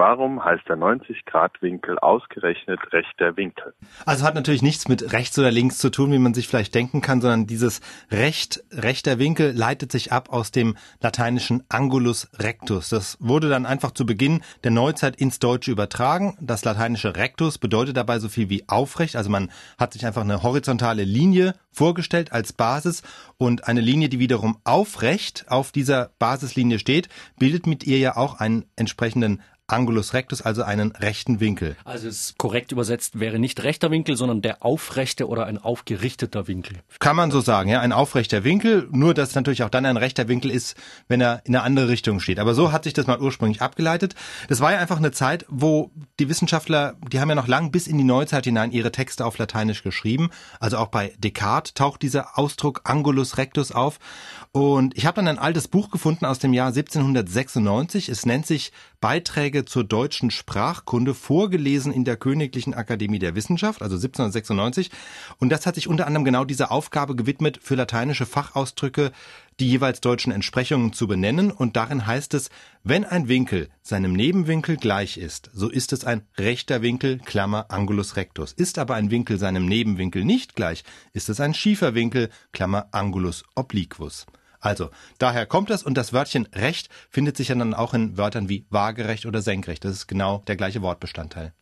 warum heißt der 90-Grad-Winkel ausgerechnet rechter Winkel? Also hat natürlich nichts mit rechts oder links zu tun, wie man sich vielleicht denken kann, sondern dieses recht, rechter Winkel leitet sich ab aus dem lateinischen Angulus rectus. Das wurde dann einfach zu Beginn der Neuzeit ins Deutsche übertragen. Das lateinische rectus bedeutet dabei so viel wie aufrecht. Also man hat sich einfach eine horizontale Linie vorgestellt als Basis und eine Linie, die wiederum aufrecht auf dieser Basislinie steht, bildet mit ihr ja auch einen entsprechenden Angulus rectus, also einen rechten Winkel. Also es korrekt übersetzt wäre nicht rechter Winkel, sondern der aufrechte oder ein aufgerichteter Winkel. Kann man so sagen, ja, ein aufrechter Winkel, nur dass natürlich auch dann ein rechter Winkel ist, wenn er in eine andere Richtung steht. Aber so hat sich das mal ursprünglich abgeleitet. Das war ja einfach eine Zeit, wo die Wissenschaftler, die haben ja noch lang bis in die Neuzeit hinein ihre Texte auf Lateinisch geschrieben. Also auch bei Descartes taucht dieser Ausdruck Angulus rectus auf. Und ich habe dann ein altes Buch gefunden aus dem Jahr 1796. Es nennt sich Beiträge zur deutschen Sprachkunde, vorgelesen in der Königlichen Akademie der Wissenschaft, also 1796. Und das hat sich unter anderem genau dieser Aufgabe gewidmet, für lateinische Fachausdrücke die jeweils deutschen Entsprechungen zu benennen. Und darin heißt es, wenn ein Winkel seinem Nebenwinkel gleich ist, so ist es ein rechter Winkel, Klammer Angulus rectus. Ist aber ein Winkel seinem Nebenwinkel nicht gleich, ist es ein schiefer Winkel, Klammer Angulus obliquus. Also, daher kommt das und das Wörtchen recht findet sich ja dann auch in Wörtern wie waagerecht oder senkrecht. Das ist genau der gleiche Wortbestandteil.